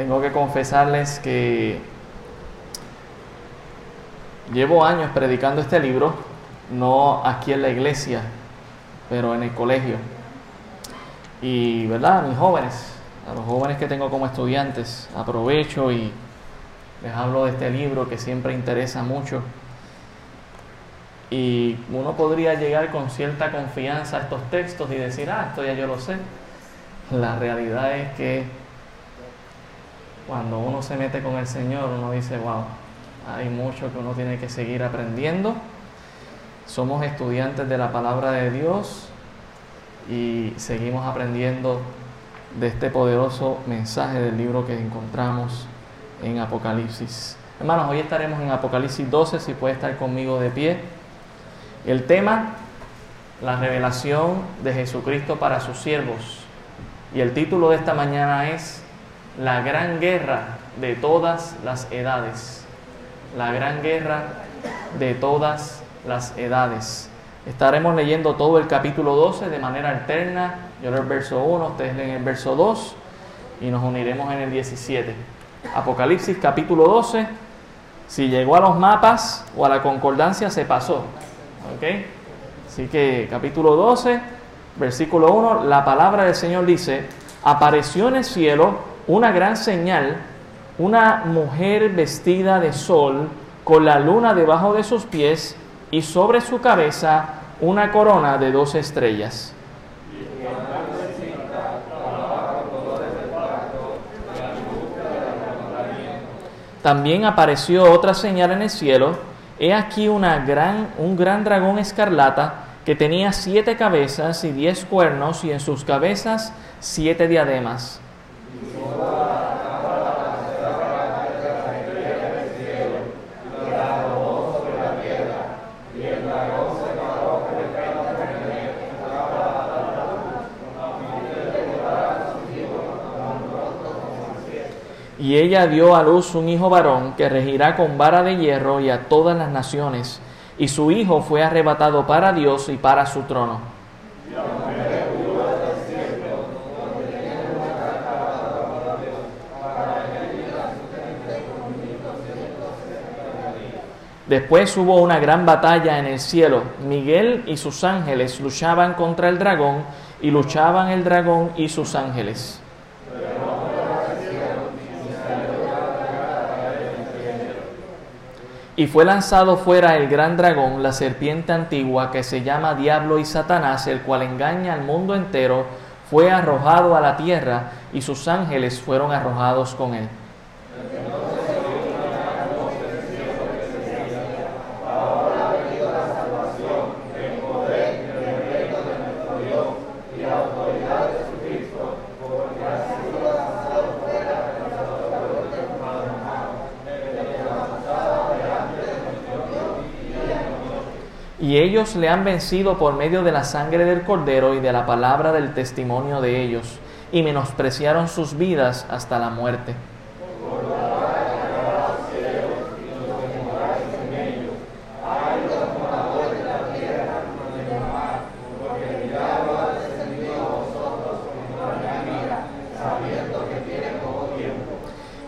tengo que confesarles que llevo años predicando este libro, no aquí en la iglesia, pero en el colegio. Y, ¿verdad? Mis jóvenes, a los jóvenes que tengo como estudiantes, aprovecho y les hablo de este libro que siempre interesa mucho. Y uno podría llegar con cierta confianza a estos textos y decir, ah, esto ya yo lo sé. La realidad es que cuando uno se mete con el Señor, uno dice, wow, hay mucho que uno tiene que seguir aprendiendo. Somos estudiantes de la palabra de Dios y seguimos aprendiendo de este poderoso mensaje del libro que encontramos en Apocalipsis. Hermanos, hoy estaremos en Apocalipsis 12, si puede estar conmigo de pie. El tema, la revelación de Jesucristo para sus siervos. Y el título de esta mañana es La gran guerra de todas las edades. La gran guerra de todas las edades. Estaremos leyendo todo el capítulo 12 de manera alterna. Yo leo el verso 1, ustedes leen el verso 2 y nos uniremos en el 17. Apocalipsis capítulo 12. Si llegó a los mapas o a la concordancia, se pasó. ¿Ok? Así que capítulo 12, versículo 1, la palabra del Señor dice, apareció en el cielo una gran señal, una mujer vestida de sol, con la luna debajo de sus pies y sobre su cabeza una corona de dos estrellas. También apareció otra señal en el cielo. He aquí una gran, un gran dragón escarlata que tenía siete cabezas y diez cuernos y en sus cabezas siete diademas. Y ella dio a luz un hijo varón que regirá con vara de hierro y a todas las naciones. Y su hijo fue arrebatado para Dios y para su trono. Después hubo una gran batalla en el cielo. Miguel y sus ángeles luchaban contra el dragón y luchaban el dragón y sus ángeles. Y fue lanzado fuera el gran dragón, la serpiente antigua, que se llama Diablo y Satanás, el cual engaña al mundo entero, fue arrojado a la tierra y sus ángeles fueron arrojados con él. Y ellos le han vencido por medio de la sangre del cordero y de la palabra del testimonio de ellos, y menospreciaron sus vidas hasta la muerte.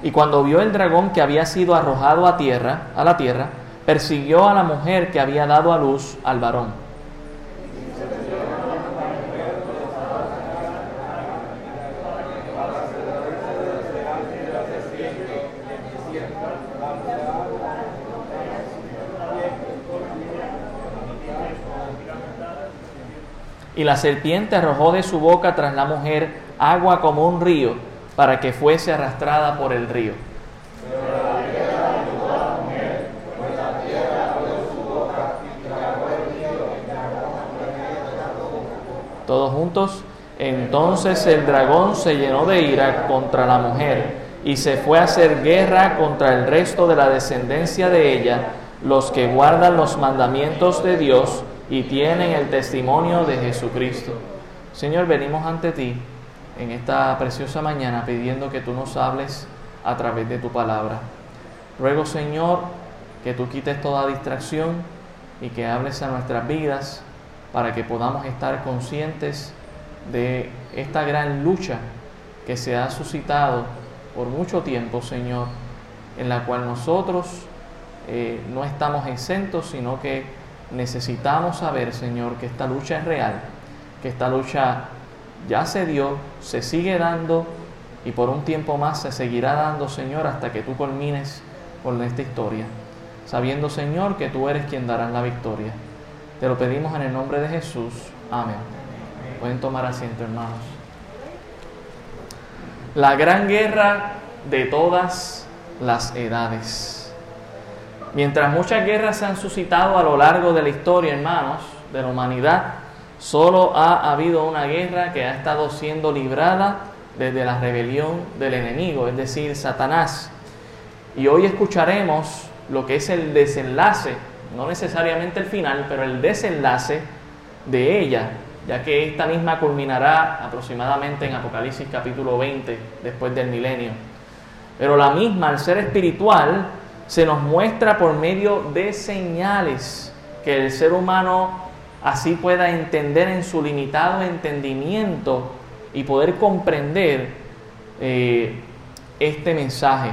Y cuando vio el dragón que había sido arrojado a tierra, a la tierra, persiguió a la mujer que había dado a luz al varón. Y la serpiente arrojó de su boca tras la mujer agua como un río, para que fuese arrastrada por el río. Todos juntos. Entonces el dragón se llenó de ira contra la mujer y se fue a hacer guerra contra el resto de la descendencia de ella, los que guardan los mandamientos de Dios y tienen el testimonio de Jesucristo. Señor, venimos ante ti en esta preciosa mañana pidiendo que tú nos hables a través de tu palabra. Ruego, Señor, que tú quites toda distracción y que hables a nuestras vidas para que podamos estar conscientes de esta gran lucha que se ha suscitado por mucho tiempo, Señor, en la cual nosotros eh, no estamos exentos, sino que necesitamos saber, Señor, que esta lucha es real, que esta lucha ya se dio, se sigue dando y por un tiempo más se seguirá dando, Señor, hasta que tú culmines con esta historia, sabiendo, Señor, que tú eres quien dará la victoria. Te lo pedimos en el nombre de Jesús. Amén. Pueden tomar asiento, hermanos. La gran guerra de todas las edades. Mientras muchas guerras se han suscitado a lo largo de la historia, hermanos, de la humanidad, solo ha habido una guerra que ha estado siendo librada desde la rebelión del enemigo, es decir, Satanás. Y hoy escucharemos lo que es el desenlace no necesariamente el final, pero el desenlace de ella, ya que esta misma culminará aproximadamente en Apocalipsis capítulo 20, después del milenio. Pero la misma, al ser espiritual, se nos muestra por medio de señales que el ser humano así pueda entender en su limitado entendimiento y poder comprender eh, este mensaje.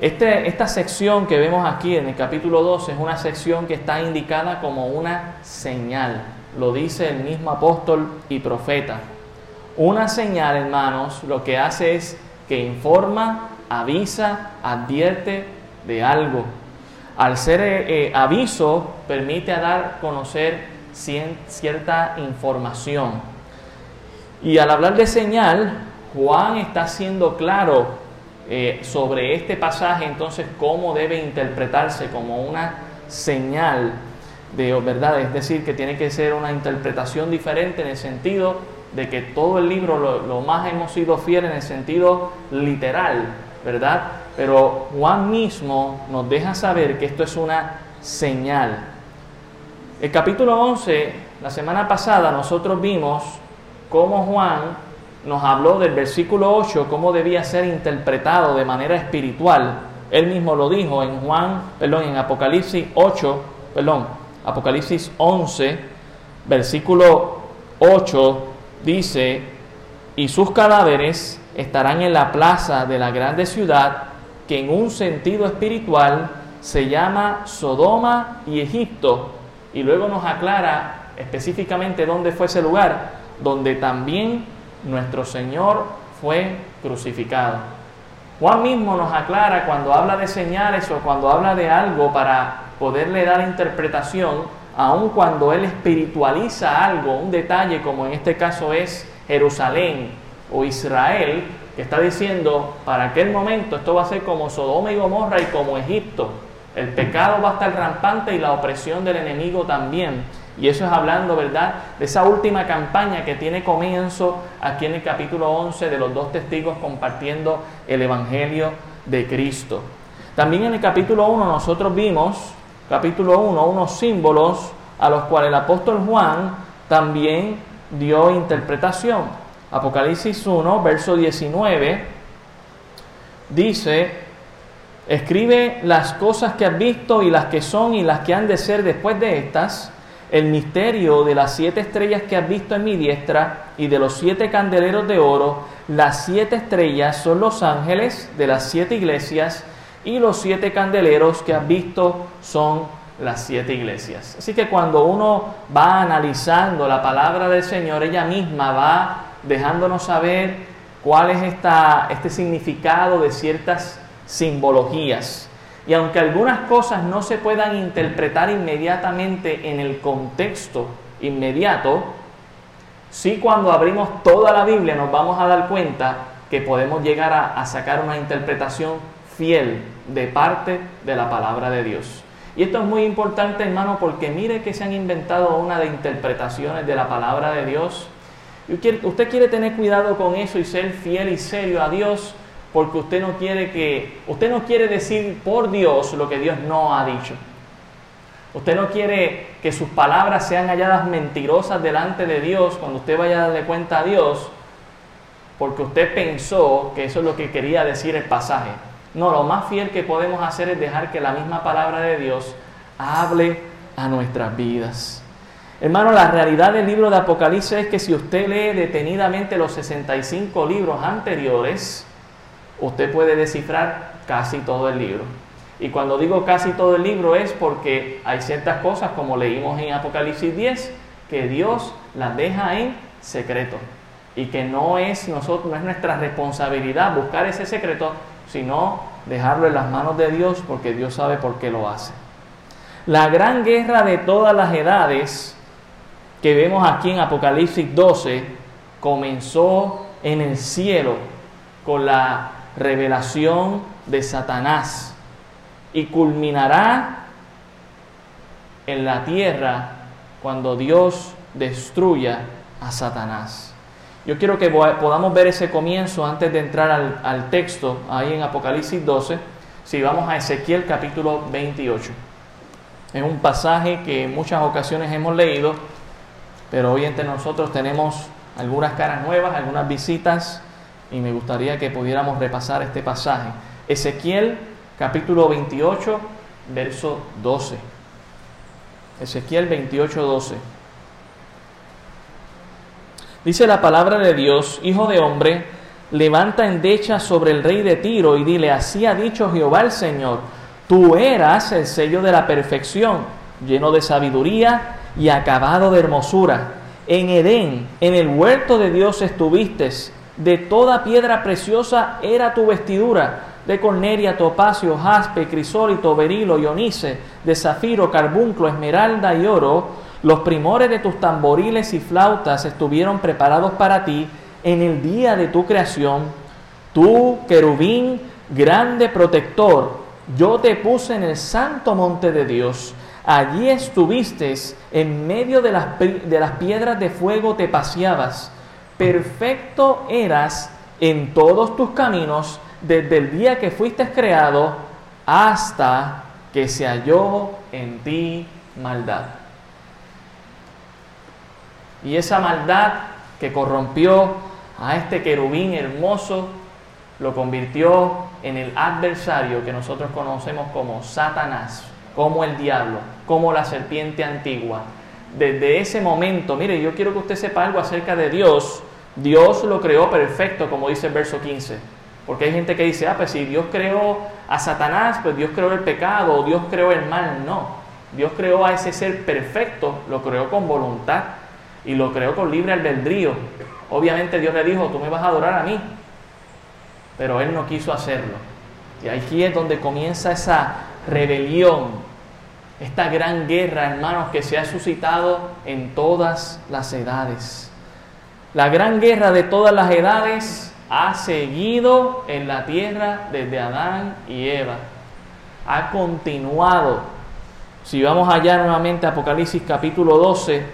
Este, esta sección que vemos aquí en el capítulo 12 es una sección que está indicada como una señal. Lo dice el mismo apóstol y profeta. Una señal, hermanos, lo que hace es que informa, avisa, advierte de algo. Al ser eh, eh, aviso, permite dar conocer cierta información. Y al hablar de señal, Juan está siendo claro eh, sobre este pasaje, entonces, cómo debe interpretarse como una señal de verdad, es decir, que tiene que ser una interpretación diferente en el sentido de que todo el libro lo, más hemos sido fieles en el sentido literal, ¿verdad? Pero Juan mismo nos deja saber que esto es una señal. El capítulo 11, la semana pasada nosotros vimos cómo Juan nos habló del versículo 8, cómo debía ser interpretado de manera espiritual. Él mismo lo dijo en Juan, perdón, en Apocalipsis 8, perdón, Apocalipsis 11, versículo 8, dice, y sus cadáveres estarán en la plaza de la grande ciudad, que en un sentido espiritual se llama Sodoma y Egipto. Y luego nos aclara específicamente dónde fue ese lugar, donde también nuestro Señor fue crucificado. Juan mismo nos aclara cuando habla de señales o cuando habla de algo para poderle dar interpretación, aun cuando él espiritualiza algo, un detalle como en este caso es Jerusalén o Israel, que está diciendo, para aquel momento esto va a ser como Sodoma y Gomorra y como Egipto. El pecado va a estar rampante y la opresión del enemigo también. Y eso es hablando, ¿verdad?, de esa última campaña que tiene comienzo aquí en el capítulo 11 de los dos testigos compartiendo el Evangelio de Cristo. También en el capítulo 1 nosotros vimos, capítulo 1, unos símbolos a los cuales el apóstol Juan también dio interpretación. Apocalipsis 1, verso 19, dice, escribe las cosas que has visto y las que son y las que han de ser después de estas el misterio de las siete estrellas que has visto en mi diestra y de los siete candeleros de oro. Las siete estrellas son los ángeles de las siete iglesias y los siete candeleros que has visto son las siete iglesias. Así que cuando uno va analizando la palabra del Señor, ella misma va dejándonos saber cuál es esta, este significado de ciertas simbologías. Y aunque algunas cosas no se puedan interpretar inmediatamente en el contexto inmediato, sí cuando abrimos toda la Biblia nos vamos a dar cuenta que podemos llegar a, sacar una interpretación fiel de parte de la palabra de Dios. Y esto es muy importante, hermano, porque mire que se han inventado una de interpretaciones de la palabra de Dios. Usted quiere tener cuidado con eso y ser fiel y serio a Dios porque usted no quiere que usted no quiere decir por Dios lo que Dios no ha dicho. Usted no quiere que sus palabras sean halladas mentirosas delante de Dios cuando usted vaya a darle cuenta a Dios, porque usted pensó que eso es lo que quería decir el pasaje. No, lo más fiel que podemos hacer es dejar que la misma palabra de Dios hable a nuestras vidas. Hermano, la realidad del libro de Apocalipsis es que si usted lee detenidamente los 65 libros anteriores, usted puede descifrar casi todo el libro. Y cuando digo casi todo el libro es porque hay ciertas cosas, como leímos en Apocalipsis 10, que Dios las deja en secreto. Y que no es, nosotros, no es nuestra responsabilidad buscar ese secreto, sino dejarlo en las manos de Dios porque Dios sabe por qué lo hace. La gran guerra de todas las edades que vemos aquí en Apocalipsis 12 comenzó en el cielo con la revelación de Satanás y culminará en la tierra cuando Dios destruya a Satanás. Yo quiero que podamos ver ese comienzo antes de entrar al, texto ahí en Apocalipsis 12. Si vamos a Ezequiel capítulo 28. Es un pasaje que en muchas ocasiones hemos leído, pero hoy entre nosotros tenemos algunas caras nuevas, algunas visitas, y me gustaría que pudiéramos repasar este pasaje. Ezequiel capítulo 28, verso 12. Ezequiel 28, 12. Dice la palabra de Dios, Hijo de hombre, levanta endecha sobre el rey de Tiro y dile, así ha dicho Jehová el Señor, tú eras el sello de la perfección, lleno de sabiduría y acabado de hermosura. En Edén, en el huerto de Dios estuviste, de toda piedra preciosa era tu vestidura de corneria, topacio, jaspe, crisólito, berilo, ionice, de zafiro, carbunclo, esmeralda y oro, los primores de tus tamboriles y flautas estuvieron preparados para ti en el día de tu creación. Tú, querubín, grande protector, yo te puse en el santo monte de Dios. Allí estuviste, en medio de las, de las piedras de fuego te paseabas. Perfecto eras en todos tus caminos desde el día que fuiste creado hasta que se halló en ti maldad. Y esa maldad que corrompió a este querubín hermoso lo convirtió en el adversario que nosotros conocemos como Satanás, como el diablo, como la serpiente antigua. Desde ese momento, mire, yo quiero que usted sepa algo acerca de Dios. Dios lo creó perfecto, como dice el verso 15 porque hay gente que dice, ah, pues si Dios creó a Satanás, pues Dios creó el pecado, o Dios creó el mal. No, Dios creó a ese ser perfecto, lo creó con voluntad y lo creó con libre albedrío. Obviamente Dios le dijo, tú me vas a adorar a mí, pero él no quiso hacerlo. Y aquí es donde comienza esa rebelión, esta gran guerra, hermanos, que se ha suscitado en todas las edades. La gran guerra de todas las edades ha seguido en la tierra desde Adán y Eva. Ha continuado. Si vamos allá nuevamente a Apocalipsis capítulo 12,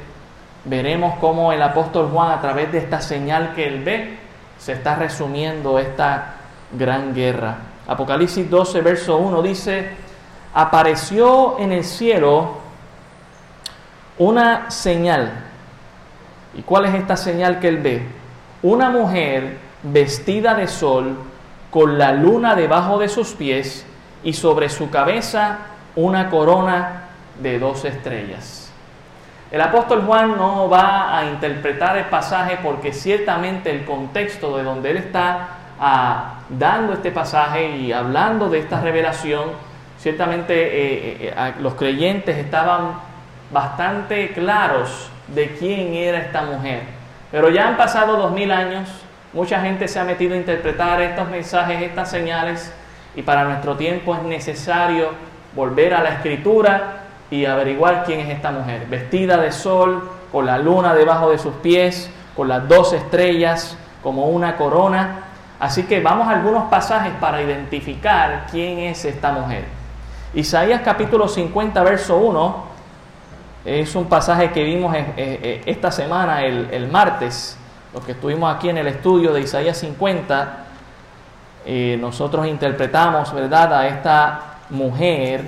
veremos cómo el apóstol Juan a través de esta señal que él ve, se está resumiendo esta gran guerra. Apocalipsis 12, verso 1 dice, apareció en el cielo una señal. ¿Y cuál es esta señal que él ve? Una mujer vestida de sol, con la luna debajo de sus pies y sobre su cabeza una corona de dos estrellas. El apóstol Juan no va a interpretar el pasaje porque ciertamente el contexto de donde él está ah, dando este pasaje y hablando de esta revelación, ciertamente eh, eh, los creyentes estaban bastante claros de quién era esta mujer. Pero ya han pasado dos mil años, Mucha gente se ha metido a interpretar estos mensajes, estas señales, y para nuestro tiempo es necesario volver a la escritura y averiguar quién es esta mujer. Vestida de sol, con la luna debajo de sus pies, con las dos estrellas como una corona. Así que vamos a algunos pasajes para identificar quién es esta mujer. Isaías capítulo 50, verso 1, es un pasaje que vimos esta semana, el, martes los que estuvimos aquí en el estudio de Isaías 50, eh, nosotros interpretamos, ¿verdad?, a esta mujer.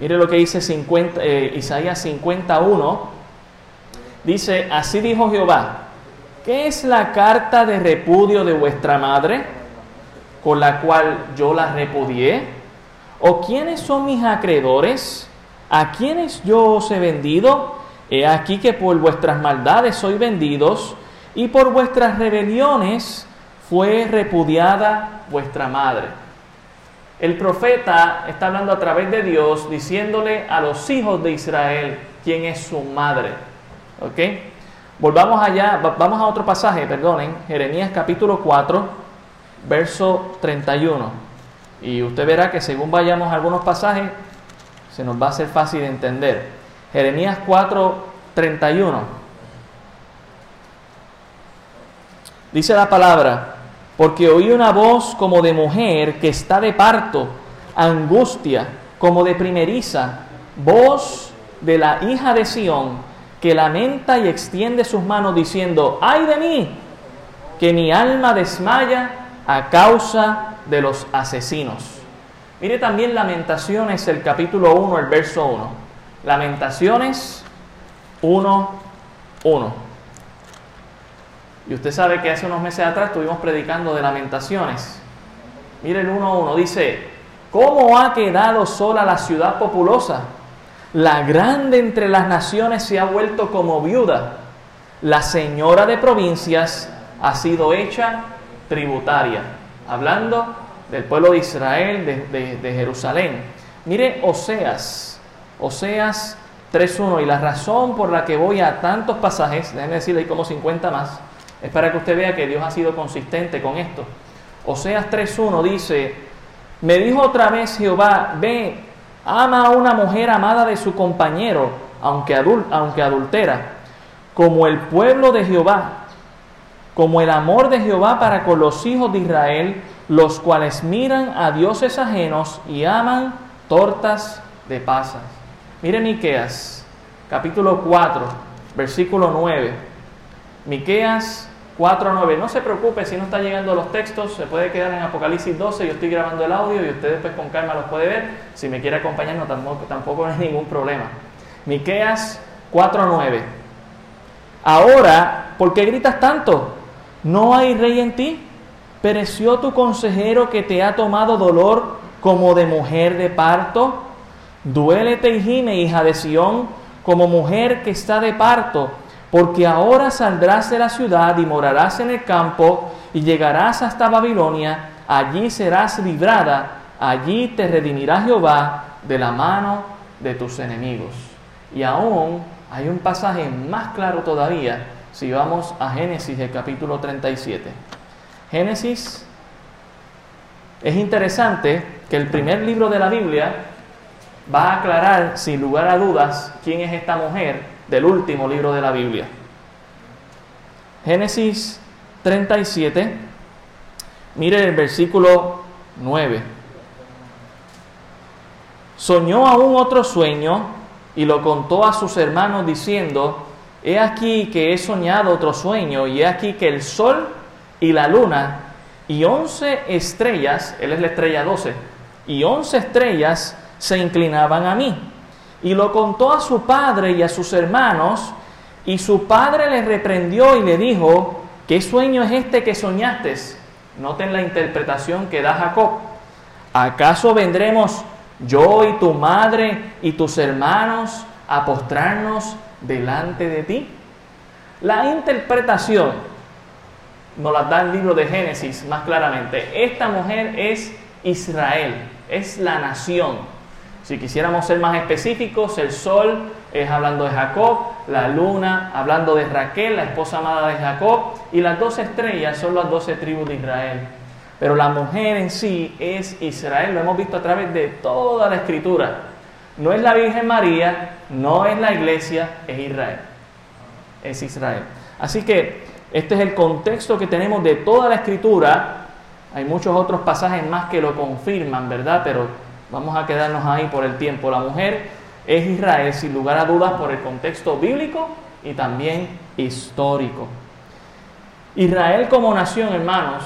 Mire lo que dice 50, eh, Isaías 51. Dice, así dijo Jehová, ¿qué es la carta de repudio de vuestra madre con la cual yo la repudié? ¿O quiénes son mis acreedores? ¿A quiénes yo os he vendido? He aquí que por vuestras maldades sois vendidos y por vuestras rebeliones fue repudiada vuestra madre. El profeta está hablando a través de Dios diciéndole a los hijos de Israel quién es su madre. ¿Ok? Volvamos allá, vamos a otro pasaje, perdonen, Jeremías capítulo 4, verso 31. Y usted verá que según vayamos a algunos pasajes, se nos va a ser fácil de entender. Jeremías 4, 31. Dice la palabra, porque oí una voz como de mujer que está de parto, angustia, como de primeriza, voz de la hija de Sión, que lamenta y extiende sus manos diciendo, ay de mí, que mi alma desmaya a causa de los asesinos. Mire también Lamentaciones, el capítulo 1, el verso 1. Lamentaciones 1, 1. Y usted sabe que hace unos meses atrás estuvimos predicando de lamentaciones. Mire el 1.1, dice, ¿cómo ha quedado sola la ciudad populosa? La grande entre las naciones se ha vuelto como viuda. La señora de provincias ha sido hecha tributaria. Hablando del pueblo de Israel, de, de Jerusalén. Mire Oseas, Oseas 3.1. Y la razón por la que voy a tantos pasajes, déjenme decirle, hay como 50 más, es para que usted vea que Dios ha sido consistente con esto. Oseas 3.1 dice, me dijo otra vez Jehová, ve, ama a una mujer amada de su compañero, aunque, aunque adultera, como el pueblo de Jehová, como el amor de Jehová para con los hijos de Israel, los cuales miran a dioses ajenos y aman tortas de pasas. Mire Miqueas, capítulo 4, versículo 9. Miqueas 4 9. No se preocupe si no está llegando los textos, se puede quedar en Apocalipsis 12. Yo estoy grabando el audio y usted después con calma los puede ver. Si me quiere acompañar, no, tampoco, tampoco hay ningún problema. Miqueas 4 9. Ahora, ¿por qué gritas tanto? ¿No hay rey en ti? ¿Pereció tu consejero que te ha tomado dolor como de mujer de parto? Duélete y gime, hija de Sión, como mujer que está de parto porque ahora saldrás de la ciudad y morarás en el campo y llegarás hasta Babilonia, allí serás librada, allí te redimirá Jehová de la mano de tus enemigos. Y aún hay un pasaje más claro todavía si vamos a Génesis, el capítulo 37. Génesis es interesante que el primer libro de la Biblia va a aclarar sin lugar a dudas quién es esta mujer del último libro de la Biblia. Génesis 37, mire el versículo 9. Soñó aún otro sueño y lo contó a sus hermanos diciendo, he aquí que he soñado otro sueño y he aquí que el sol y la luna y once estrellas, él es la estrella 12, y once estrellas se inclinaban a mí y lo contó a su padre y a sus hermanos, y su padre le reprendió y le dijo, ¿qué sueño es este que soñaste? Noten la interpretación que da Jacob. ¿Acaso vendremos yo y tu madre y tus hermanos a postrarnos delante de ti? La interpretación nos la da el libro de Génesis más claramente. Esta mujer es Israel, es la nación si quisiéramos ser más específicos, el sol es hablando de Jacob, la luna hablando de Raquel, la esposa amada de Jacob, y las dos estrellas son las doce tribus de Israel. Pero la mujer en sí es Israel, lo hemos visto a través de toda la escritura. No es la Virgen María, no es la iglesia, es Israel. Es Israel. Así que este es el contexto que tenemos de toda la escritura. Hay muchos otros pasajes más que lo confirman, ¿verdad? Pero Vamos a quedarnos ahí por el tiempo. La mujer es Israel, sin lugar a dudas, por el contexto bíblico y también histórico. Israel como nación, hermanos,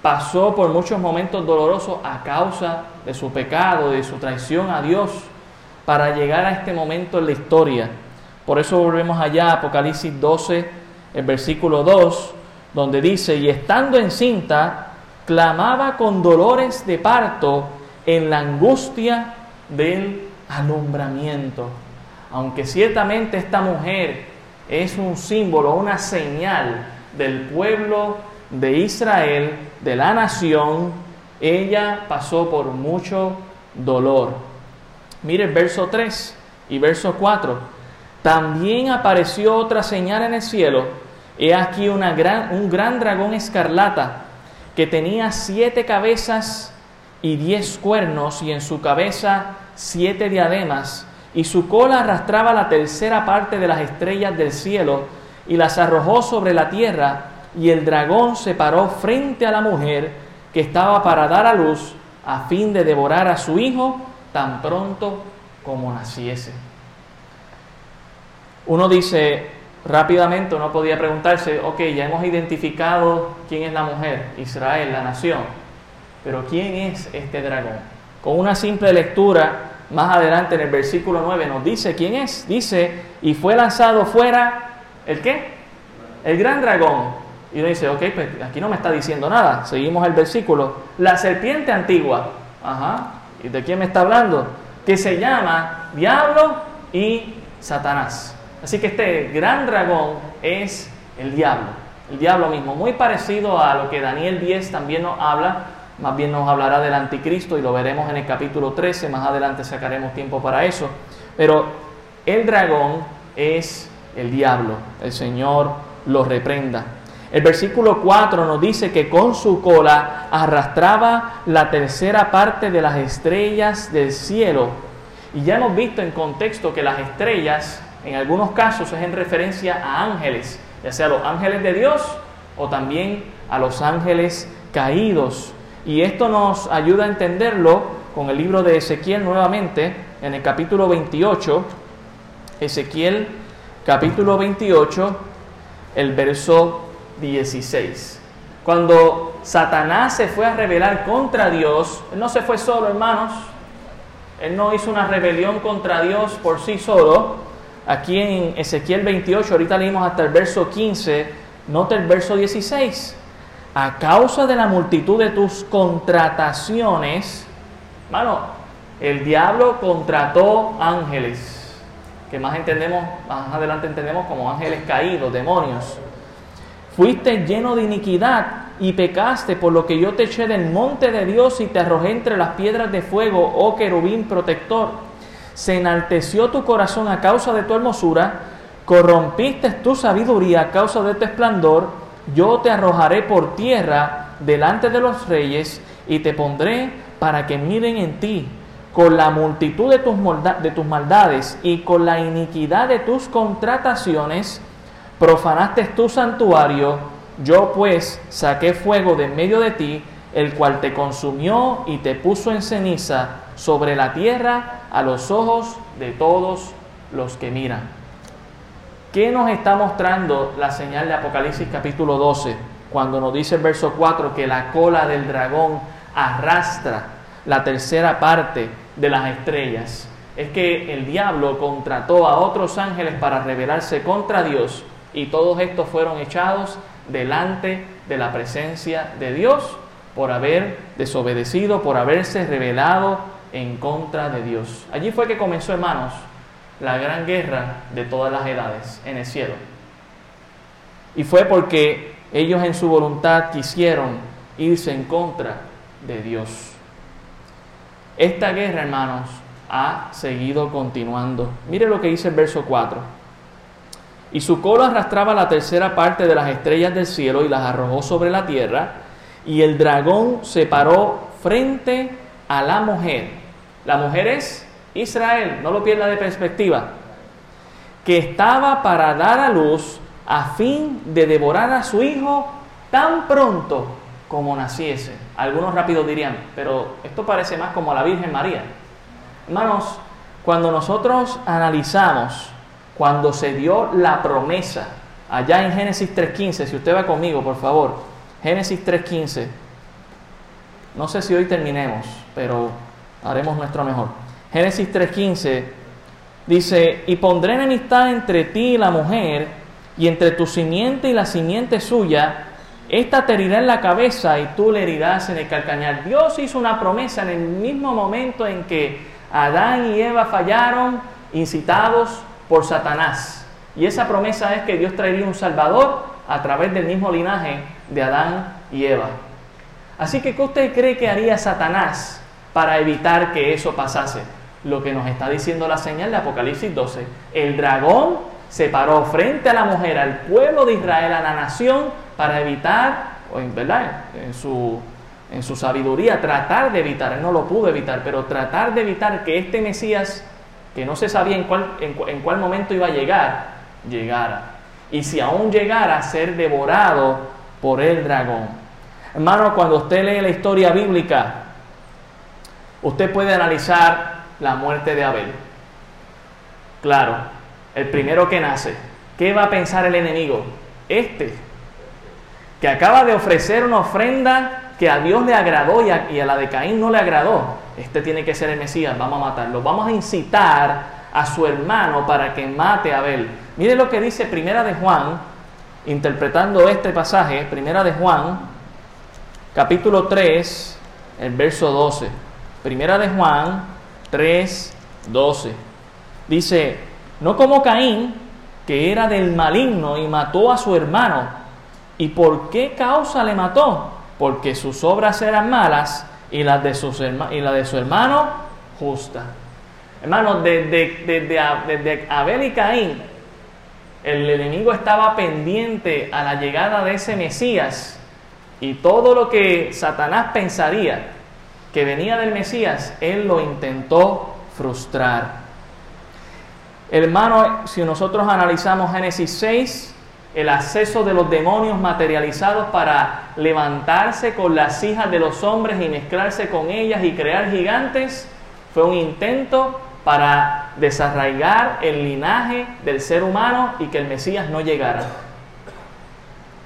pasó por muchos momentos dolorosos a causa de su pecado, de su traición a Dios, para llegar a este momento en la historia. Por eso volvemos allá, Apocalipsis 12, el versículo 2, donde dice, y estando encinta, clamaba con dolores de parto, en la angustia del alumbramiento. Aunque ciertamente esta mujer es un símbolo, una señal del pueblo de Israel, de la nación, ella pasó por mucho dolor. Mire el verso 3 y verso 4. También apareció otra señal en el cielo. He aquí una gran, un gran dragón escarlata que tenía siete cabezas y diez cuernos y en su cabeza siete diademas y su cola arrastraba la tercera parte de las estrellas del cielo y las arrojó sobre la tierra y el dragón se paró frente a la mujer que estaba para dar a luz a fin de devorar a su hijo tan pronto como naciese. Uno dice rápidamente, uno podía preguntarse, ok, ya hemos identificado quién es la mujer, Israel, la nación, pero ¿quién es este dragón? Con una simple lectura, más adelante en el versículo 9 nos dice quién es. Dice, y fue lanzado fuera, ¿el qué? El gran dragón. Y uno dice, ok, pues aquí no me está diciendo nada. Seguimos el versículo. La serpiente antigua. Ajá. ¿Y de quién me está hablando? Que se llama Diablo y Satanás. Así que este gran dragón es el diablo, el diablo mismo, muy parecido a lo que Daniel 10 también nos habla, más bien nos hablará del anticristo y lo veremos en el capítulo 13, más adelante sacaremos tiempo para eso, pero el dragón es el diablo, el Señor lo reprenda. El versículo 4 nos dice que con su cola arrastraba la tercera parte de las estrellas del cielo. Y ya hemos visto en contexto que las estrellas en algunos casos es en referencia a ángeles, ya sea los ángeles de Dios o también a los ángeles caídos. Y esto nos ayuda a entenderlo con el libro de Ezequiel nuevamente, en el capítulo 28, Ezequiel capítulo 28, el verso 16. Cuando Satanás se fue a rebelar contra Dios, él no se fue solo, hermanos. Él no hizo una rebelión contra Dios por sí solo, aquí en Ezequiel 28, ahorita leímos hasta el verso 15, nota el verso 16. A causa de la multitud de tus contrataciones, mano, el diablo contrató ángeles, que más entendemos, más adelante entendemos como ángeles caídos, demonios. Fuiste lleno de iniquidad y pecaste, por lo que yo te eché del monte de Dios y te arrojé entre las piedras de fuego, oh querubín protector se enalteció tu corazón a causa de tu hermosura, corrompiste tu sabiduría a causa de tu esplendor, yo te arrojaré por tierra delante de los reyes y te pondré para que miren en ti. Con la multitud de tus, de tus maldades y con la iniquidad de tus contrataciones, profanaste tu santuario, yo pues saqué fuego de en medio de ti, el cual te consumió y te puso en ceniza sobre la tierra a los ojos de todos los que miran. ¿Qué nos está mostrando la señal de Apocalipsis capítulo 12 cuando nos dice el verso 4 que la cola del dragón arrastra la tercera parte de las estrellas? Es que el diablo contrató a otros ángeles para rebelarse contra Dios y todos estos fueron echados delante de la presencia de Dios por haber desobedecido, por haberse rebelado en contra de Dios. Allí fue que comenzó, hermanos, la gran guerra de todas las edades en el cielo. Y fue porque ellos en su voluntad quisieron irse en contra de Dios. Esta guerra, hermanos, ha seguido continuando. Mire lo que dice el verso 4. Y su cola arrastraba la tercera parte de las estrellas del cielo y las arrojó sobre la tierra, y el dragón se paró frente a la mujer la mujer es Israel, no lo pierda de perspectiva, que estaba para dar a luz a fin de devorar a su hijo tan pronto como naciese. Algunos rápidos dirían, pero esto parece más como a la Virgen María. Hermanos, cuando nosotros analizamos cuando se dio la promesa, allá en Génesis 3.15, si usted va conmigo, por favor, Génesis 3.15, no sé si hoy terminemos, pero haremos nuestro mejor. Génesis 3:15 dice, y pondré enemistad entre ti y la mujer, y entre tu simiente y la simiente suya, esta te herirá en la cabeza y tú le herirás en el calcañar. Dios hizo una promesa en el mismo momento en que Adán y Eva fallaron, incitados por Satanás. Y esa promesa es que Dios traería un Salvador a través del mismo linaje de Adán y Eva. Así que, ¿qué usted cree que haría Satanás para evitar que eso pasase? Lo que nos está diciendo la señal de Apocalipsis 12. El dragón se paró frente a la mujer, al pueblo de Israel, a la nación, para evitar, ¿verdad? En su, en su sabiduría, tratar de evitar, no lo pudo evitar, pero tratar de evitar que este Mesías, que no se sabía en cuál, en cuál momento iba a llegar, llegara. Y si aún llegara a ser devorado por el dragón. Hermano, cuando usted lee la historia bíblica, usted puede analizar la muerte de Abel. Claro, el primero que nace. ¿Qué va a pensar el enemigo? Este, que acaba de ofrecer una ofrenda que a Dios le agradó y a, la de Caín no le agradó. Este tiene que ser el Mesías, vamos a matarlo. Vamos a incitar a su hermano para que mate a Abel. Mire lo que dice Primera de Juan, interpretando este pasaje, Primera de Juan, capítulo 3, el verso 12. Primera de Juan 3, 12. Dice, no como Caín, que era del maligno y mató a su hermano. ¿Y por qué causa le mató? Porque sus obras eran malas y las de, de su hermano justa. Hermano, desde, desde Abel y Caín, el enemigo estaba pendiente a la llegada de ese Mesías y todo lo que Satanás pensaría que venía del Mesías, él lo intentó frustrar. Hermano, si nosotros analizamos Génesis 6, el acceso de los demonios materializados para levantarse con las hijas de los hombres y mezclarse con ellas y crear gigantes, fue un intento para desarraigar el linaje del ser humano y que el Mesías no llegara.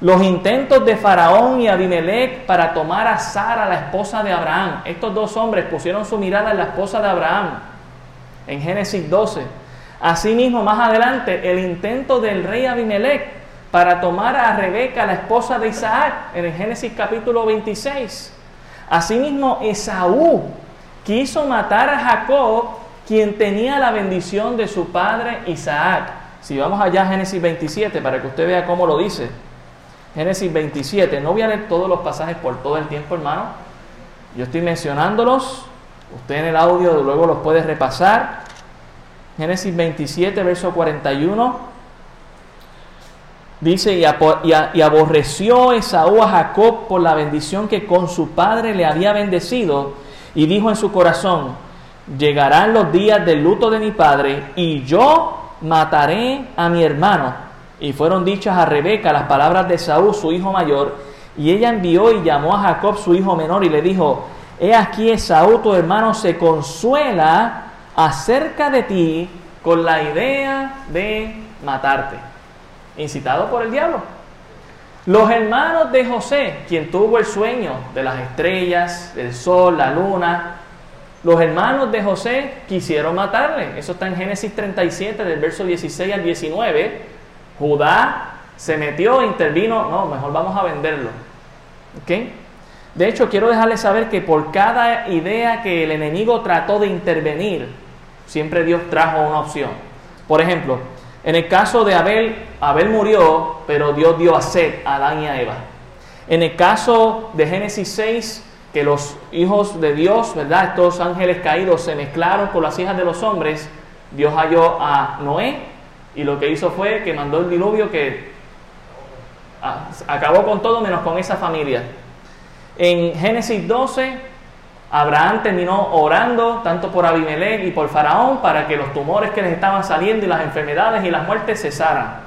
Los intentos de Faraón y Abimelech para tomar a Sara, la esposa de Abraham. Estos dos hombres pusieron su mirada en la esposa de Abraham en Génesis 12. Asimismo, más adelante, el intento del rey Abimelech para tomar a Rebeca, la esposa de Isaac, en el Génesis capítulo 26. Asimismo, Esaú quiso matar a Jacob, quien tenía la bendición de su padre Isaac. Si vamos allá a Génesis 27, para que usted vea cómo lo dice. Génesis 27. No voy a leer todos los pasajes por todo el tiempo, hermano. Yo estoy mencionándolos. Usted en el audio luego los puede repasar. Génesis 27, verso 41. Dice, y, y, aborreció Esaú a Jacob por la bendición que con su padre le había bendecido, y dijo en su corazón, llegarán los días del luto de mi padre, y yo mataré a mi hermano y fueron dichas a Rebeca las palabras de Saúl, su hijo mayor, y ella envió y llamó a Jacob, su hijo menor, y le dijo, he aquí Esaú, tu hermano, se consuela acerca de ti con la idea de matarte, incitado por el diablo. Los hermanos de José, quien tuvo el sueño de las estrellas, del sol, la luna, los hermanos de José quisieron matarle. Eso está en Génesis 37, del verso 16 al 19 Judá se metió, intervino, no, mejor vamos a venderlo. De hecho, quiero dejarles saber que por cada idea que el enemigo trató de intervenir, siempre Dios trajo una opción. Por ejemplo, en el caso de Abel, Abel murió, pero Dios dio a Seth, a Adán y a Eva. En el caso de Génesis 6, que los hijos de Dios, ¿verdad? Estos ángeles caídos se mezclaron con las hijas de los hombres, Dios halló a Noé y lo que hizo fue que mandó el diluvio que acabó con todo menos con esa familia. En Génesis 12, Abraham terminó orando tanto por Abimelech y por Faraón para que los tumores que les estaban saliendo y las enfermedades y las muertes cesaran.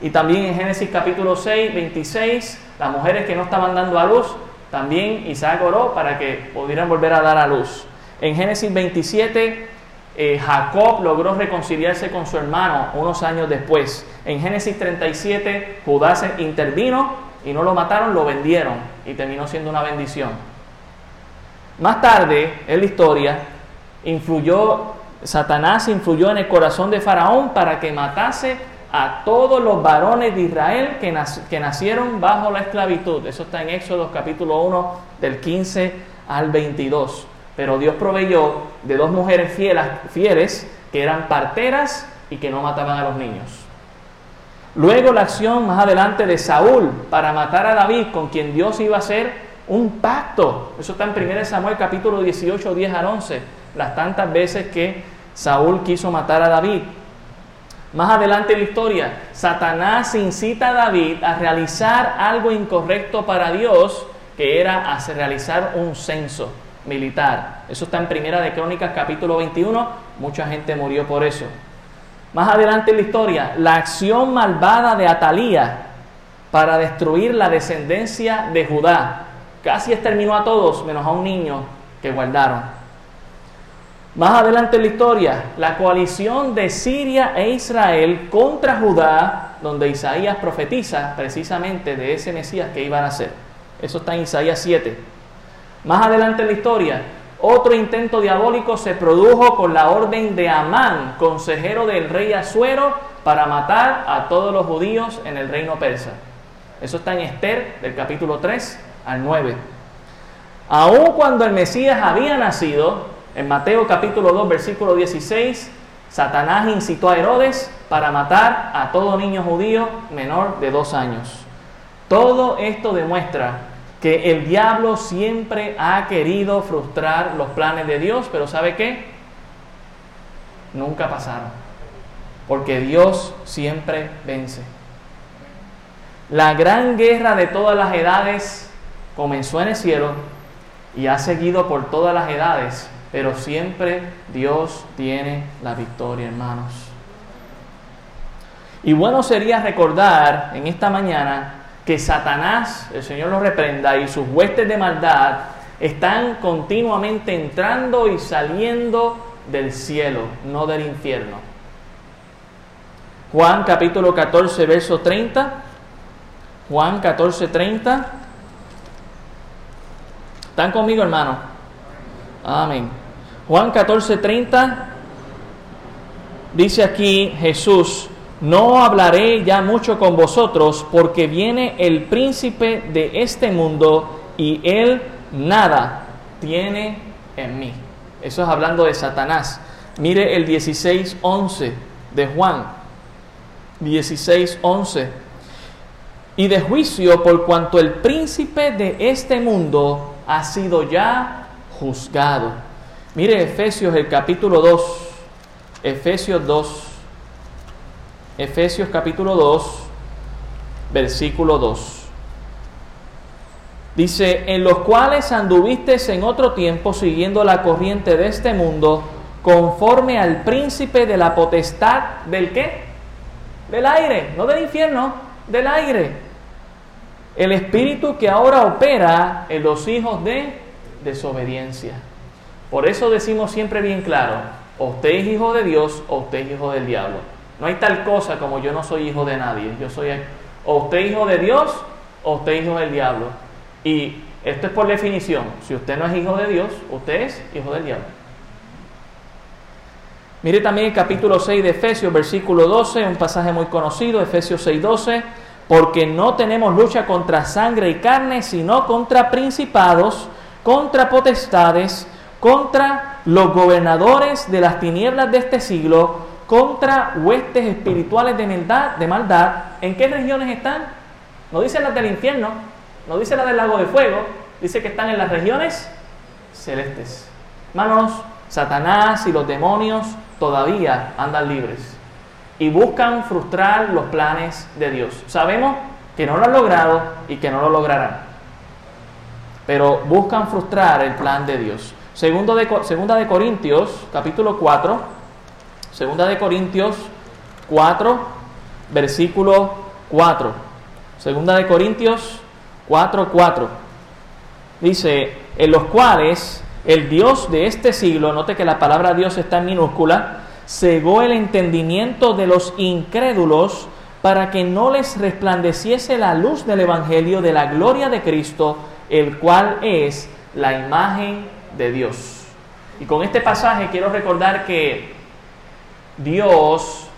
Y también en Génesis capítulo 6, 26, las mujeres que no estaban dando a luz, también Isaac oró para que pudieran volver a dar a luz. En Génesis 27, eh, Jacob logró reconciliarse con su hermano unos años después. En Génesis 37, Judá intervino y no lo mataron, lo vendieron y terminó siendo una bendición. Más tarde, en la historia, influyó, Satanás influyó en el corazón de Faraón para que matase a todos los varones de Israel que, que nacieron bajo la esclavitud. Eso está en Éxodo capítulo 1 del 15 al 22. Pero Dios proveyó de dos mujeres fieles, que eran parteras y que no mataban a los niños. Luego la acción más adelante de Saúl para matar a David, con quien Dios iba a hacer un pacto. Eso está en 1 Samuel capítulo 18, 10 al 11. Las tantas veces que Saúl quiso matar a David. Más adelante en la historia, Satanás incita a David a realizar algo incorrecto para Dios, que era hacer, realizar un censo militar. Eso está en Primera de Crónicas capítulo 21. Mucha gente murió por eso. Más adelante en la historia, la acción malvada de Atalía para destruir la descendencia de Judá. Casi exterminó a todos, menos a un niño que guardaron. Más adelante en la historia, la coalición de Siria e Israel contra Judá, donde Isaías profetiza precisamente de ese Mesías que iban a ser. Eso está en Isaías 7. Más adelante en la historia, otro intento diabólico se produjo con la orden de Amán, consejero del rey Asuero, para matar a todos los judíos en el reino persa. Eso está en Esther, del capítulo 3 al 9. Aun cuando el Mesías había nacido, en Mateo capítulo 2, versículo 16, Satanás incitó a Herodes para matar a todo niño judío menor de dos años. Todo esto demuestra que el diablo siempre ha querido frustrar los planes de Dios, pero ¿sabe qué? Nunca pasaron, porque Dios siempre vence. La gran guerra de todas las edades comenzó en el cielo y ha seguido por todas las edades pero siempre Dios tiene la victoria, hermanos. Y bueno sería recordar en esta mañana que Satanás, el Señor lo reprenda, y sus huestes de maldad están continuamente entrando y saliendo del cielo, no del infierno. Juan capítulo 14, verso 30. Juan 14, 30. ¿Están conmigo, hermano? Amén. Juan 14:30 dice aquí Jesús, no hablaré ya mucho con vosotros porque viene el príncipe de este mundo y él nada tiene en mí. Eso es hablando de Satanás. Mire el 16:11 de Juan. 16:11. Y de juicio por cuanto el príncipe de este mundo ha sido ya juzgado. Mire Efesios el capítulo 2, Efesios 2, Efesios capítulo 2, versículo 2. Dice, en los cuales anduviste en otro tiempo siguiendo la corriente de este mundo, conforme al príncipe de la potestad del qué? Del aire, no del infierno, del aire. El espíritu que ahora opera en los hijos de desobediencia. Por eso decimos siempre bien claro, o usted es hijo de Dios o usted es hijo del diablo. No hay tal cosa como yo no soy hijo de nadie. Yo soy o usted hijo de Dios o usted hijo del diablo. Y esto es por definición. Si usted no es hijo de Dios, usted es hijo del diablo. Mire también el capítulo 6 de Efesios, versículo 12, un pasaje muy conocido, Efesios 6, 12, porque no tenemos lucha contra sangre y carne, sino contra principados, contra potestades, contra los gobernadores de las tinieblas de este siglo, contra huestes espirituales de maldad, de maldad. ¿En qué regiones están? No dice las del infierno, no dice las del lago de fuego, dice que están en las regiones celestes. Hermanos, Satanás y los demonios todavía andan libres y buscan frustrar los planes de Dios. Sabemos que no lo han logrado y que no lo lograrán, pero buscan frustrar el plan de Dios. De, segunda de Corintios, capítulo 4. Segunda de Corintios 4, versículo 4. Segunda de Corintios 4, 4. Dice, en los cuales el Dios de este siglo, note que la palabra Dios está en minúscula, cegó el entendimiento de los incrédulos para que no les resplandeciese la luz del Evangelio de la gloria de Cristo, el cual es la imagen de Dios. Y con este pasaje quiero recordar que Dios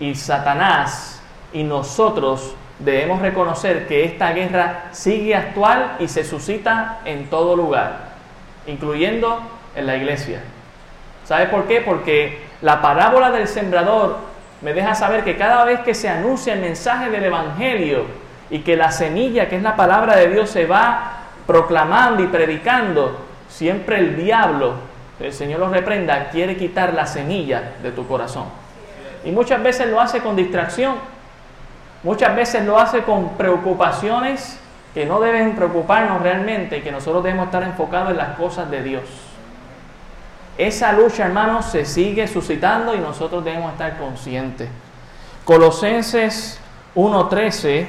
y Satanás y nosotros debemos reconocer que esta guerra sigue actual y se suscita en todo lugar, incluyendo en la iglesia. ¿Sabe por qué? Porque la parábola del sembrador me deja saber que cada vez que se anuncia el mensaje del Evangelio y que la semilla, que es la palabra de Dios, se va proclamando y predicando, siempre el diablo, el Señor lo reprenda, quiere quitar la semilla de tu corazón. Y muchas veces lo hace con distracción, muchas veces lo hace con preocupaciones que no deben preocuparnos realmente, que nosotros debemos estar enfocados en las cosas de Dios. Esa lucha, hermanos, se sigue suscitando y nosotros debemos estar conscientes. Colosenses 1.13,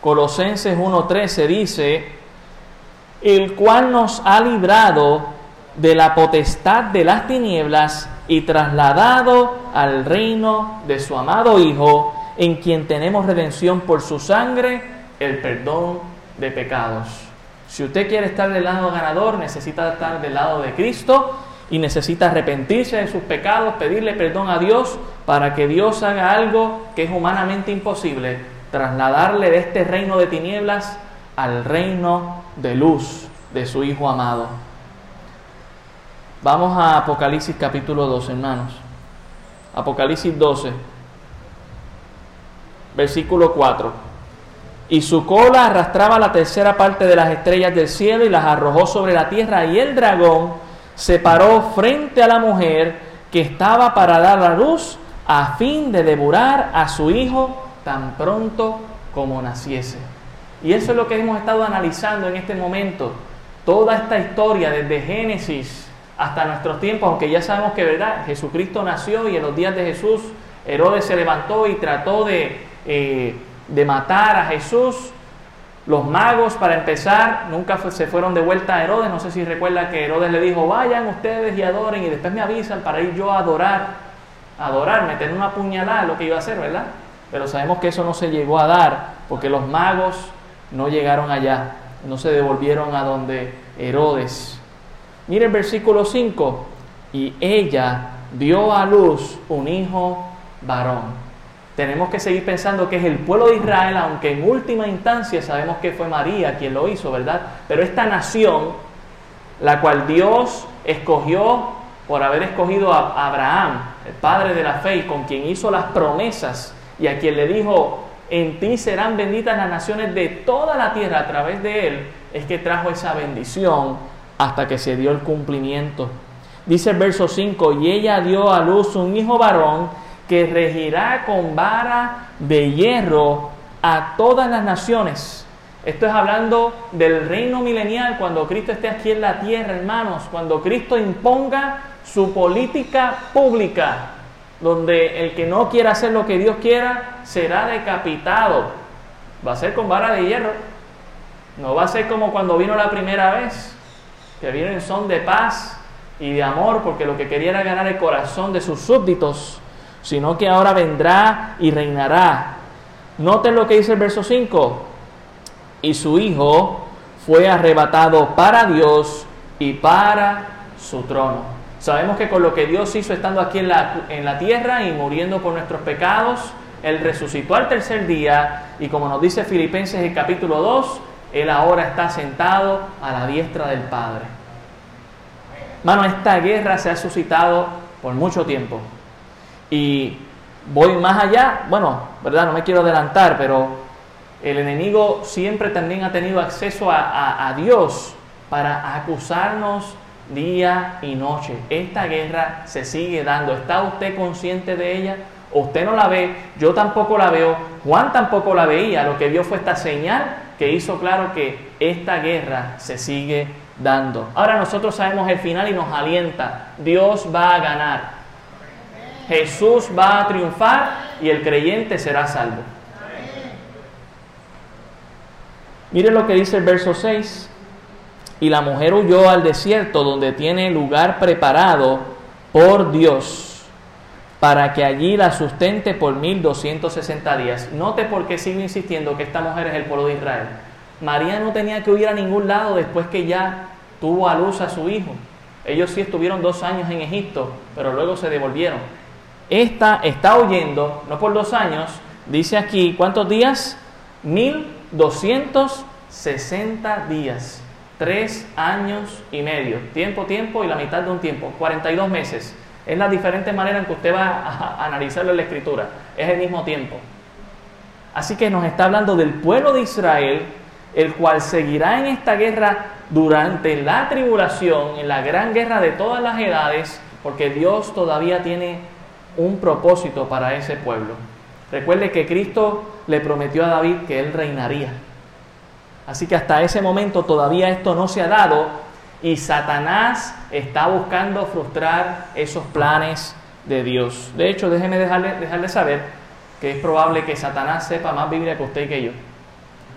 Colosenses 1.13 dice, el cual nos ha librado de la potestad de las tinieblas y trasladado al reino de su amado Hijo, en quien tenemos redención por su sangre, el perdón de pecados. Si usted quiere estar del lado ganador, necesita estar del lado de Cristo y necesita arrepentirse de sus pecados, pedirle perdón a Dios para que Dios haga algo que es humanamente imposible, trasladarle de este reino de tinieblas al reino de luz de su Hijo amado. Vamos a Apocalipsis capítulo 12, hermanos. Apocalipsis 12, versículo 4 y su cola arrastraba la tercera parte de las estrellas del cielo y las arrojó sobre la tierra y el dragón se paró frente a la mujer que estaba para dar la luz a fin de devorar a su hijo tan pronto como naciese. Y eso es lo que hemos estado analizando en este momento. Toda esta historia desde Génesis hasta nuestros tiempos, aunque ya sabemos que verdad, Jesucristo nació y en los días de Jesús Herodes se levantó y trató de eh, de matar a Jesús. Los magos, para empezar, nunca se fueron de vuelta a Herodes. No sé si recuerda que Herodes le dijo, vayan ustedes y adoren y después me avisan para ir yo a adorar, a adorar, meter una puñalada, lo que iba a hacer, ¿verdad? Pero sabemos que eso no se llegó a dar porque los magos no llegaron allá, no se devolvieron a donde Herodes. Mire el versículo 5, y ella dio a luz un hijo varón tenemos que seguir pensando que es el pueblo de Israel, aunque en última instancia sabemos que fue María quien lo hizo, ¿verdad? Pero esta nación, la cual Dios escogió por haber escogido a Abraham, el padre de la fe, con quien hizo las promesas, y a quien le dijo, en ti serán benditas las naciones de toda la tierra a través de él, es que trajo esa bendición hasta que se dio el cumplimiento. Dice el verso 5, y ella dio a luz un hijo varón, que regirá con vara de hierro a todas las naciones. Esto es hablando del reino milenial, cuando Cristo esté aquí en la tierra, hermanos, cuando Cristo imponga su política pública, donde el que no quiera hacer lo que Dios quiera será decapitado. Va a ser con vara de hierro. No va a ser como cuando vino la primera vez, que vino en son de paz y de amor, porque lo que quería era ganar el corazón de sus súbditos sino que ahora vendrá y reinará. Noten lo que dice el verso 5. Y su Hijo fue arrebatado para Dios y para su trono. Sabemos que con lo que Dios hizo estando aquí en la, en la tierra y muriendo por nuestros pecados, Él resucitó al tercer día y como nos dice Filipenses el capítulo 2, Él ahora está sentado a la diestra del Padre. Mano, esta guerra se ha suscitado por mucho tiempo. Y voy más allá, bueno, ¿verdad? No me quiero adelantar, pero el enemigo siempre también ha tenido acceso a, Dios para acusarnos día y noche. Esta guerra se sigue dando. ¿Está usted consciente de ella? Usted no la ve, yo tampoco la veo, Juan tampoco la veía. Lo que vio fue esta señal que hizo claro que esta guerra se sigue dando. Ahora nosotros sabemos el final y nos alienta. Dios va a ganar. Jesús va a triunfar y el creyente será salvo. Mire lo que dice el verso 6. Y la mujer huyó al desierto donde tiene lugar preparado por Dios para que allí la sustente por 1260 días. Note por qué sigo insistiendo que esta mujer es el pueblo de Israel. María no tenía que huir a ningún lado después que ya tuvo a luz a su hijo. Ellos sí estuvieron dos años en Egipto, pero luego se devolvieron. Esta está huyendo, no por dos años, dice aquí, ¿cuántos días? 1260 días, tres años y medio, tiempo, tiempo y la mitad de un tiempo, 42 meses. Es la diferente manera en que usted va a analizarlo en la escritura. Es el mismo tiempo. Así que nos está hablando del pueblo de Israel, el cual seguirá en esta guerra durante la tribulación, en la gran guerra de todas las edades, porque Dios todavía tiene un propósito para ese pueblo. Recuerde que Cristo le prometió a David que él reinaría. Así que hasta ese momento todavía esto no se ha dado y Satanás está buscando frustrar esos planes de Dios. De hecho, déjeme dejarle, dejarle saber que es probable que Satanás sepa más Biblia que usted y que yo.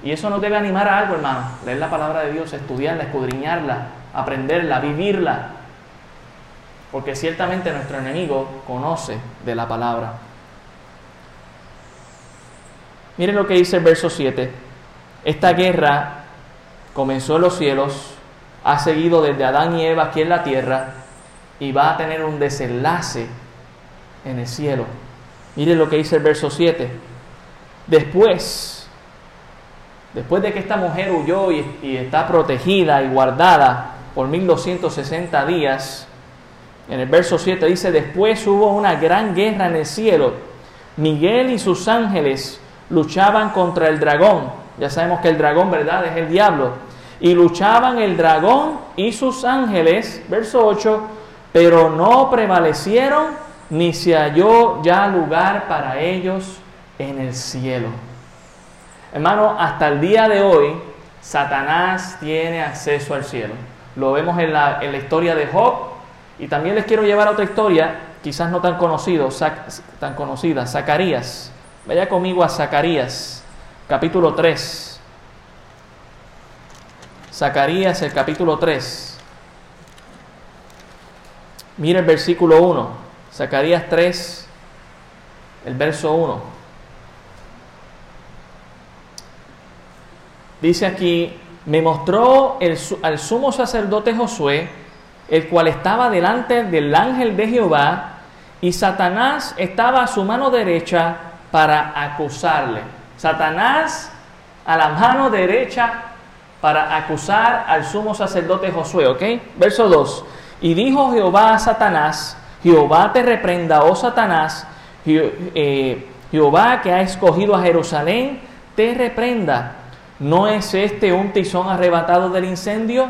Y eso nos debe animar a algo, hermano. Leer la palabra de Dios, estudiarla, escudriñarla, aprenderla, vivirla. Porque ciertamente nuestro enemigo conoce de la palabra. Miren lo que dice el verso 7. Esta guerra comenzó en los cielos, ha seguido desde Adán y Eva aquí en la tierra y va a tener un desenlace en el cielo. Miren lo que dice el verso 7. Después, después de que esta mujer huyó y, está protegida y guardada por 1260 días, en el verso 7 dice, después hubo una gran guerra en el cielo. Miguel y sus ángeles luchaban contra el dragón. Ya sabemos que el dragón, ¿verdad? Es el diablo. Y luchaban el dragón y sus ángeles, verso 8, pero no prevalecieron ni se halló ya lugar para ellos en el cielo. Hermano, hasta el día de hoy, Satanás tiene acceso al cielo. Lo vemos en la, en la historia de Job y también les quiero llevar a otra historia, quizás no tan, conocido, tan conocida, Zacarías. Vaya conmigo a Zacarías, capítulo 3. Zacarías, el capítulo 3. Mire el versículo 1. Zacarías 3, el verso 1. Dice aquí, me mostró el, al sumo sacerdote Josué, el cual estaba delante del ángel de Jehová, y Satanás estaba a su mano derecha para acusarle. Satanás a la mano derecha para acusar al sumo sacerdote Josué, ¿ok? Verso 2. Y dijo Jehová a Satanás, Jehová te reprenda, oh Satanás, eh, Jehová que ha escogido a Jerusalén, te reprenda. ¿No es este un tizón arrebatado del incendio?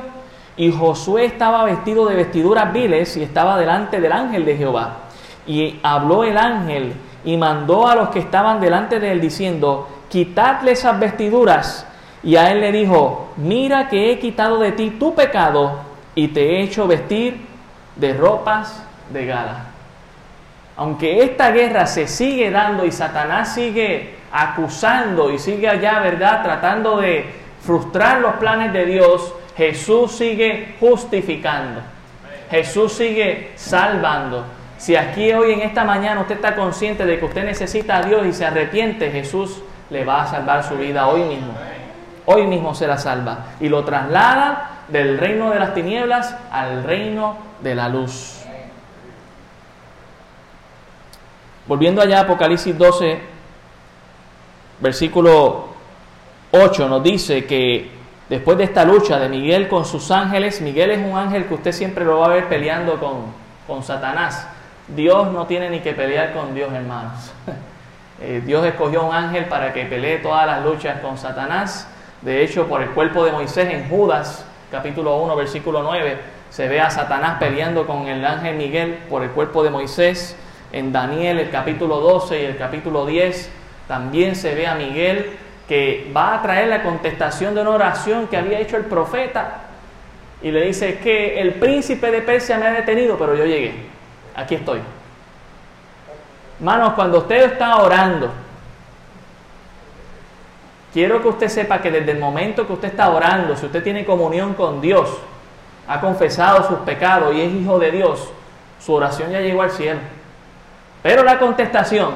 Y Josué estaba vestido de vestiduras viles y estaba delante del ángel de Jehová. Y habló el ángel y mandó a los que estaban delante de él diciendo, quitadle esas vestiduras. Y a él le dijo, mira que he quitado de ti tu pecado y te he hecho vestir de ropas de gala. Aunque esta guerra se sigue dando y Satanás sigue acusando y sigue allá, ¿verdad? Tratando de frustrar los planes de Dios, Jesús sigue justificando. Jesús sigue salvando. Si aquí hoy en esta mañana usted está consciente de que usted necesita a Dios y se arrepiente, Jesús le va a salvar su vida hoy mismo. Hoy mismo se la salva y lo traslada del reino de las tinieblas al reino de la luz. Volviendo allá a Apocalipsis 12, versículo 8 nos dice que después de esta lucha de Miguel con sus ángeles, Miguel es un ángel que usted siempre lo va a ver peleando con, con Satanás. Dios no tiene ni que pelear con Dios, hermanos. Eh, Dios escogió un ángel para que pelee todas las luchas con Satanás. De hecho, por el cuerpo de Moisés en Judas, capítulo 1, versículo 9, se ve a Satanás peleando con el ángel Miguel por el cuerpo de Moisés. En Daniel, el capítulo 12 y el capítulo 10, también se ve a Miguel que va a traer la contestación de una oración que había hecho el profeta. Y le dice que el príncipe de Persia me ha detenido, pero yo llegué aquí estoy. Hermanos, cuando usted está orando, quiero que usted sepa que desde el momento que usted está orando, si usted tiene comunión con Dios, ha confesado sus pecados y es hijo de Dios, su oración ya llegó al cielo. Pero la contestación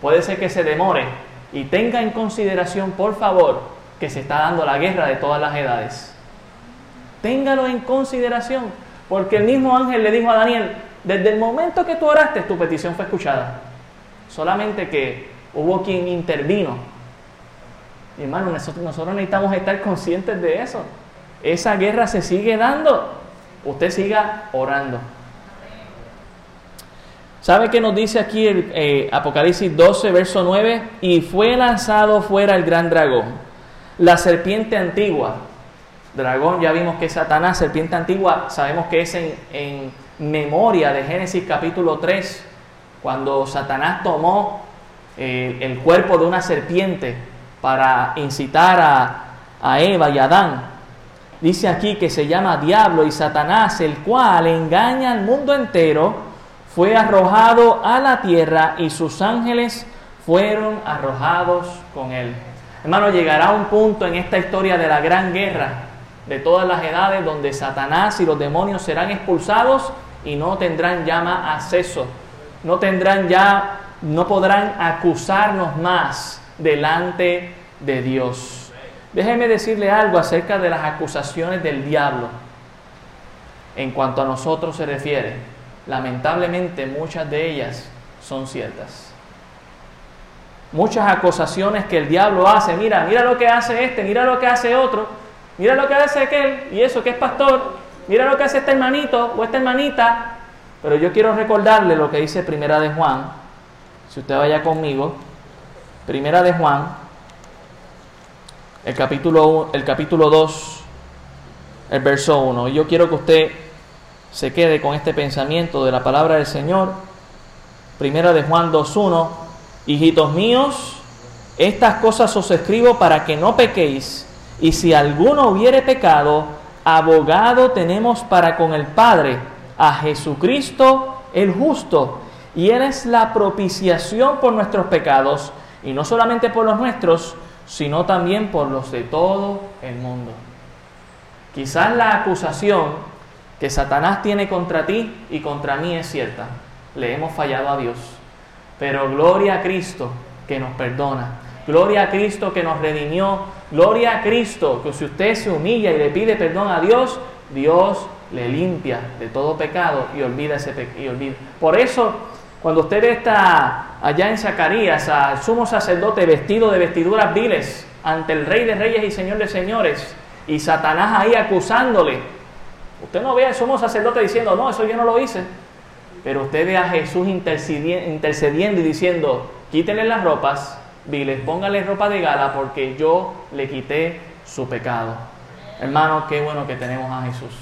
puede ser que se demore y tenga en consideración, por favor, que se está dando la guerra de todas las edades. Téngalo en consideración, porque el mismo ángel le dijo a Daniel, desde el momento que tú oraste, tu petición fue escuchada. Solamente que hubo quien intervino. Hermano, nosotros, necesitamos estar conscientes de eso. Esa guerra se sigue dando. Usted siga orando. ¿Sabe qué nos dice aquí el eh, Apocalipsis 12, verso 9? Y fue lanzado fuera el gran dragón, la serpiente antigua. Dragón, ya vimos que es Satanás, serpiente antigua, sabemos que es en, memoria de Génesis capítulo 3, cuando Satanás tomó eh, el cuerpo de una serpiente para incitar a, Eva y a Adán. Dice aquí que se llama diablo y Satanás, el cual engaña al mundo entero fue arrojado a la tierra y sus ángeles fueron arrojados con él. Hermano, llegará un punto en esta historia de la gran guerra de todas las edades donde Satanás y los demonios serán expulsados y no tendrán ya más acceso, no tendrán ya, no podrán acusarnos más delante de Dios. Déjeme decirle algo acerca de las acusaciones del diablo en cuanto a nosotros se refiere lamentablemente muchas de ellas son ciertas. Muchas acusaciones que el diablo hace, mira, mira lo que hace este, mira lo que hace otro, mira lo que hace aquel, y eso que es pastor, mira lo que hace este hermanito o esta hermanita. Pero yo quiero recordarle lo que dice Primera de Juan, si usted vaya conmigo, Primera de Juan, el capítulo, el capítulo 2, el verso 1. Y yo quiero que usted se quede con este pensamiento de la palabra del Señor. Primera de Juan 2.1, hijitos míos, estas cosas os escribo para que no pequéis, y si alguno hubiere pecado, abogado tenemos para con el Padre, a Jesucristo el justo, y Él es la propiciación por nuestros pecados, y no solamente por los nuestros, sino también por los de todo el mundo. Quizás la acusación que Satanás tiene contra ti y contra mí es cierta. Le hemos fallado a Dios. Pero gloria a Cristo que nos perdona. Gloria a Cristo que nos redimió. Gloria a Cristo que si usted se humilla y le pide perdón a Dios, Dios le limpia de todo pecado y olvida ese pecado. Por eso, cuando usted está allá en Zacarías, al sumo sacerdote vestido de vestiduras viles ante el Rey de Reyes y Señor de Señores, y Satanás ahí acusándole, Usted no ve al sumo sacerdote diciendo, no, eso yo no lo hice. Pero usted ve a Jesús intercediendo y diciendo, quítenle las ropas, viles, póngale ropa de gala porque yo le quité su pecado. Hermano, qué bueno que tenemos a Jesús.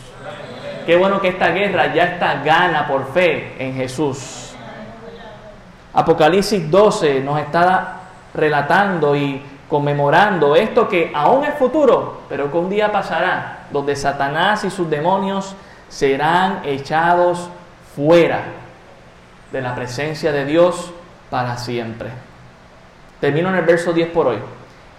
Qué bueno que esta guerra ya está gana por fe en Jesús. Apocalipsis 12 nos está relatando y conmemorando esto que aún es futuro, pero que un día pasará, donde Satanás y sus demonios serán echados fuera de la presencia de Dios para siempre. Termino en el verso 10 por hoy.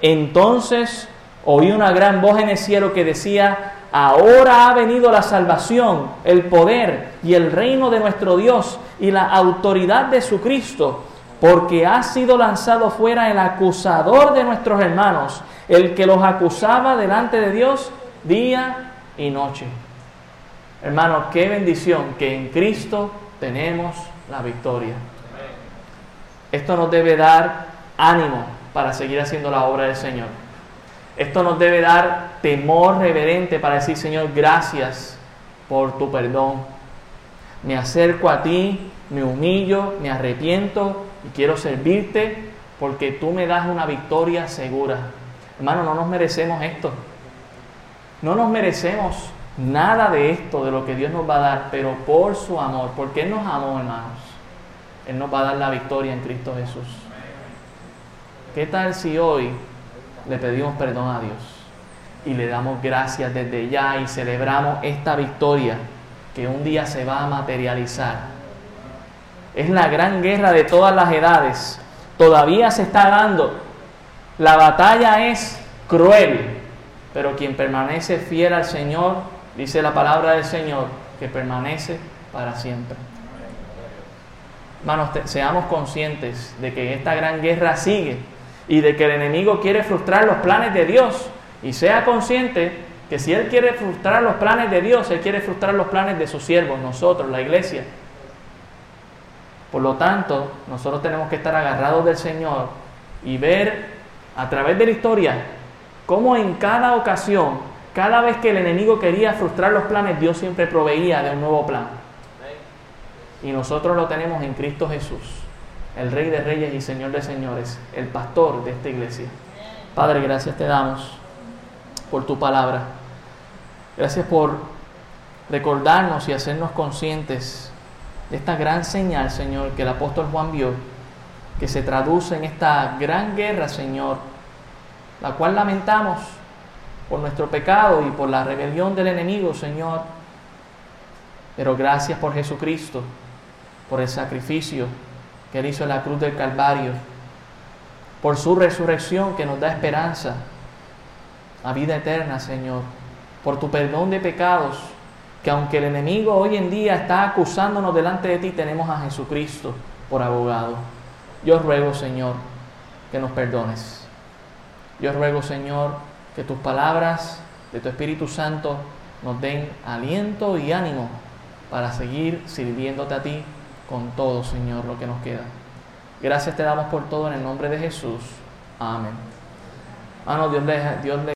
Entonces oí una gran voz en el cielo que decía, ahora ha venido la salvación, el poder y el reino de nuestro Dios y la autoridad de su Cristo porque ha sido lanzado fuera el acusador de nuestros hermanos, el que los acusaba delante de Dios día y noche. Hermanos, qué bendición que en Cristo tenemos la victoria. Esto nos debe dar ánimo para seguir haciendo la obra del Señor. Esto nos debe dar temor reverente para decir, Señor, gracias por tu perdón. Me acerco a ti, me humillo, me arrepiento y quiero servirte porque tú me das una victoria segura. Hermano, no nos merecemos esto. No nos merecemos nada de esto, de lo que Dios nos va a dar, pero por su amor, porque Él nos amó, hermanos, Él nos va a dar la victoria en Cristo Jesús. ¿Qué tal si hoy le pedimos perdón a Dios y le damos gracias desde ya y celebramos esta victoria que un día se va a materializar es la gran guerra de todas las edades. Todavía se está dando. La batalla es cruel, pero quien permanece fiel al Señor, dice la palabra del Señor, que permanece para siempre. Hermanos, seamos conscientes de que esta gran guerra sigue y de que el enemigo quiere frustrar los planes de Dios. Y sea consciente que si Él quiere frustrar los planes de Dios, Él quiere frustrar los planes de sus siervos, nosotros, la iglesia. Por lo tanto, nosotros tenemos que estar agarrados del Señor y ver a través de la historia cómo en cada ocasión, cada vez que el enemigo quería frustrar los planes, Dios siempre proveía de un nuevo plan. Y nosotros lo tenemos en Cristo Jesús, el Rey de Reyes y Señor de Señores, el pastor de esta iglesia. Padre, gracias te damos por tu palabra. Gracias por recordarnos y hacernos conscientes de esta gran señal, Señor, que el apóstol Juan vio, que se traduce en esta gran guerra, Señor, la cual lamentamos por nuestro pecado y por la rebelión del enemigo, Señor. Pero gracias por Jesucristo, por el sacrificio que Él hizo la cruz del Calvario, por su resurrección que nos da esperanza a vida eterna, Señor, por tu perdón de pecados, que aunque el enemigo hoy en día está acusándonos delante de ti, tenemos a Jesucristo por abogado. Yo ruego, Señor, que nos perdones. Yo ruego, Señor, que tus palabras de tu Espíritu Santo nos den aliento y ánimo para seguir sirviéndote a ti con todo, Señor, lo que nos queda. Gracias te damos por todo en el nombre de Jesús. Amén. Ah, no, Dios le, Dios le